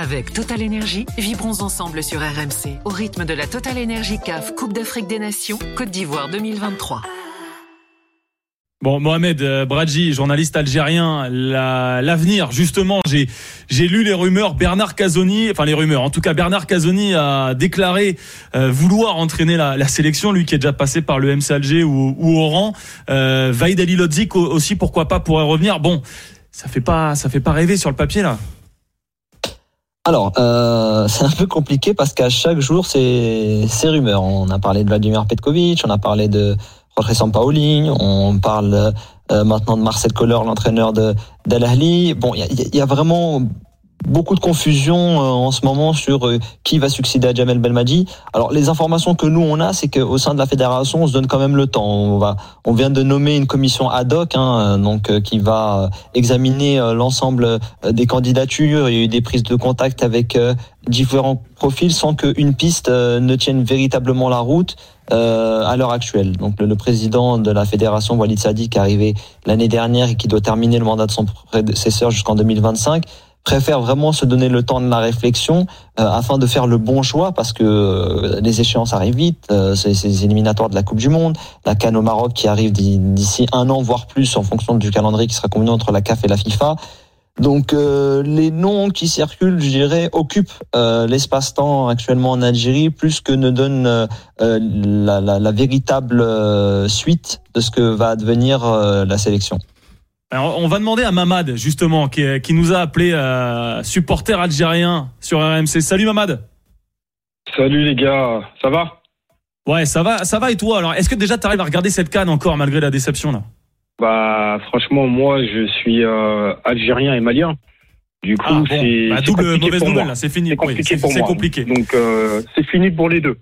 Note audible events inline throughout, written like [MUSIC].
Avec Total Energy, vibrons ensemble sur RMC au rythme de la Total Energy CAF Coupe d'Afrique des Nations Côte d'Ivoire 2023. Bon, Mohamed euh, Bradji, journaliste algérien, l'avenir, justement, j'ai lu les rumeurs. Bernard Casoni, enfin les rumeurs, en tout cas Bernard Casoni a déclaré euh, vouloir entraîner la, sélection, lui qui est déjà passé par le MC Alger ou, Oran. Euh, Lodzik aussi, pourquoi pas, pourrait revenir. Bon, ça fait pas, ça fait pas rêver sur le papier là. Alors, euh, [LAUGHS] c'est un peu compliqué parce qu'à chaque jour, c'est rumeurs. On a parlé de Vladimir Petkovic, on a parlé de Jorge Sampaoli, on parle euh, maintenant de Marcel Kohler, l'entraîneur de Ahly. Bon, il y a, vraiment beaucoup de confusion euh, en ce moment sur euh, qui va succéder à Jamel Belmadi. Alors les informations que nous on a, c'est qu'au sein de la fédération, on se donne quand même le temps. On va, on vient de nommer une commission ad hoc, hein, donc qui va examiner l'ensemble des candidatures. Il y a eu des prises de contact avec différents profils sans qu'une piste ne tienne véritablement la route. Euh, à l'heure actuelle. Donc le, président de la fédération, Walid Sadi, qui est arrivé l'année dernière et qui doit terminer le mandat de son prédécesseur jusqu'en 2025, préfère vraiment se donner le temps de la réflexion euh, afin de faire le bon choix parce que euh, les échéances arrivent vite. Euh, c'est les éliminatoires de la Coupe du Monde, la Cannes au Maroc qui arrive d'ici un an voire plus en fonction du calendrier qui sera combiné entre la CAF et la FIFA. Donc euh, les noms qui circulent, je dirais, occupent euh, l'espace-temps actuellement en Algérie plus que ne donnent euh, la, la, la, véritable suite de ce que va devenir la sélection. Alors, on va demander à Mamad justement qui, qui nous a appelé supporter algérien sur RMC. Salut Mamad. Salut les gars, ça va? Ouais, ça va, ça va et toi? Alors, est-ce que déjà tu arrives à regarder cette canne encore malgré la déception là? Bah, franchement, moi, je suis euh, algérien et malien. Du coup, ah, c'est bah, double mauvaise nouvelle. C'est fini. C'est compliqué pour moi. compliqué. Donc, euh, c'est fini pour les deux.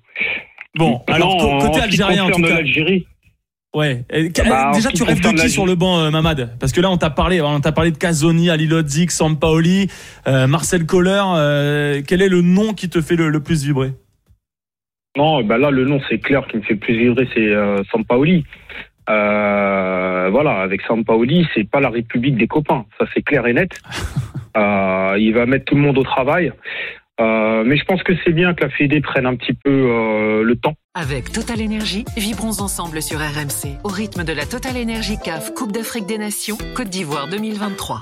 Bon, alors côté algérien, en tout cas. Ouais. Bah, déjà, tu rêves de qui sur le banc, euh, Mamad? Parce que là, on t'a parlé, on t'a parlé de Casoni, Ali Lodzik, Sampaoli, euh, Marcel Kohler. Euh, quel est le nom qui te fait le, plus vibrer? Non, bah là, le nom, c'est clair qui me fait le plus vibrer, c'est Sampaoli. Euh, voilà, avec Sampaoli, c'est pas la République des copains, ça c'est clair et net. [LAUGHS] euh, il va mettre tout le monde au travail. Euh, mais je pense que c'est bien que la Fédé prenne un petit peu euh, le temps. Avec Total Energy, vibrons ensemble sur RMC au rythme de la Total Energy CAF Coupe d'Afrique des Nations Côte d'Ivoire 2023.